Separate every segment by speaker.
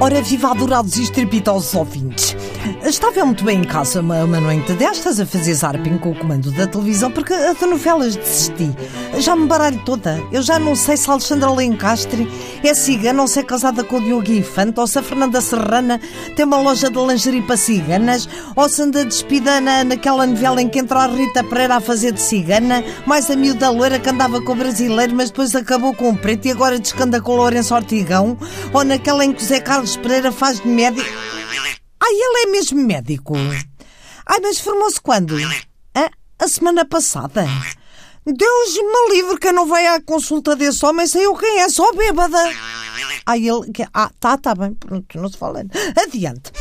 Speaker 1: Ora, viva adorados e estrepitosos ouvintes. Estava eu muito bem em casa uma, uma noite destas a fazer zarping com o comando da televisão porque a de novelas desisti. Já me baralho toda. Eu já não sei se a Alexandra Lencastre é cigana ou se é casada com o Diogo Infante ou se a Fernanda Serrana tem uma loja de lingerie para ciganas ou se anda despida na, naquela novela em que entra a Rita Pereira a fazer de cigana, mais a miúda loira que andava com o brasileiro mas depois acabou com o preto e agora descanda com o Lourenço Ortigão ou naquela em que o Zé Carlos Pereira faz de médico. Ai, ele é mesmo médico. Ai, mas formou-se quando? Hã? A semana passada. Deus me livre que eu não veio à consulta desse homem sem eu quem é, só bêbada. Ai, ele. Ah, tá, tá bem, pronto, não se fala. Adiante.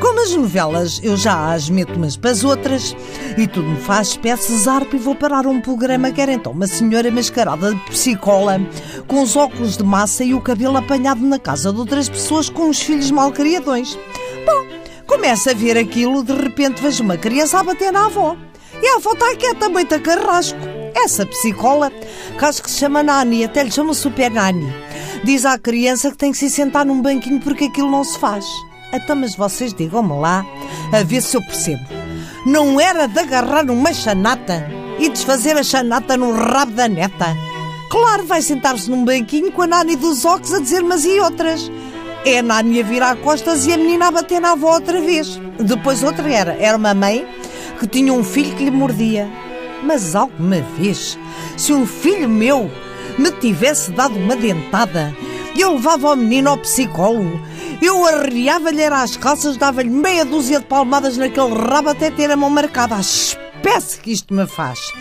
Speaker 1: Como as novelas eu já as meto umas para as outras e tudo me faz espécie zarpe e vou parar um programa que era então uma senhora mascarada de psicola com os óculos de massa e o cabelo apanhado na casa de outras pessoas com os filhos malcriadões. Bom, começa a ver aquilo, de repente vejo uma criança a bater na avó. E a avó está quieta, a carrasco. Essa psicola, que acho que se chama Nani, até lhe chama Super Nani, diz à criança que tem que se sentar num banquinho porque aquilo não se faz. Então, mas vocês digam-me lá, a ver se eu percebo. Não era de agarrar uma chanata e desfazer a chanata no rabo da neta? Claro, vai sentar-se num banquinho com a Nani dos óculos a dizer mas e outras. É a Nani a virar costas e a menina a bater na avó outra vez. Depois outra era, era uma mãe que tinha um filho que lhe mordia. Mas alguma vez, se um filho meu me tivesse dado uma dentada, eu levava o menino ao psicólogo, eu arreava-lhe as calças, dava-lhe meia dúzia de palmadas naquele rabo até ter a mão marcada. A espécie que isto me faz.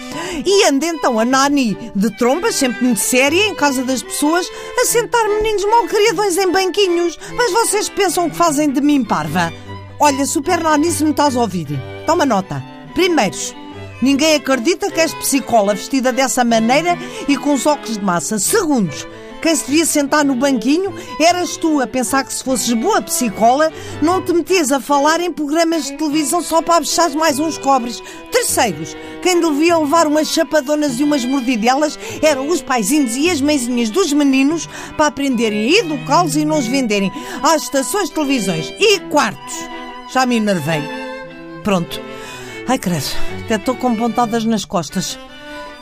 Speaker 1: E anda então a Nani de tromba, sempre muito séria, em casa das pessoas, a sentar meninos malcriadões em banquinhos. Mas vocês pensam que fazem de mim parva? Olha, Super Nani, se me estás a ouvir, toma nota. Primeiros, ninguém acredita que és psicóloga vestida dessa maneira e com os óculos de massa. Segundos, quem se devia sentar no banquinho eras tu a pensar que se fosses boa psicóloga não te metias a falar em programas de televisão só para abechar mais uns cobres. Terceiros, quem devia levar umas chapadonas e umas mordidelas eram os paizinhos e as mãezinhas dos meninos para aprenderem a educá-los e não os venderem às estações de televisões. E quartos, já me enervei. Pronto. Ai, credo, até estou com pontadas nas costas.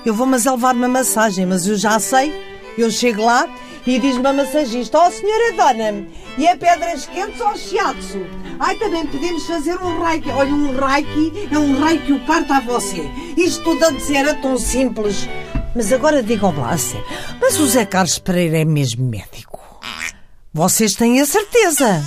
Speaker 1: Eu vou mas levar uma massagem, mas eu já sei. Eu chego lá e diz-me a massagista: Ó, oh, senhora dona, e é pedras quentes ou shiatsu? Ai, também podemos fazer um reiki. Olha, um reiki é um reiki o parto a você. Isto tudo a dizer é tão simples. Mas agora digam lá, sério, mas o Zé Carlos Pereira é mesmo médico? Vocês têm a certeza?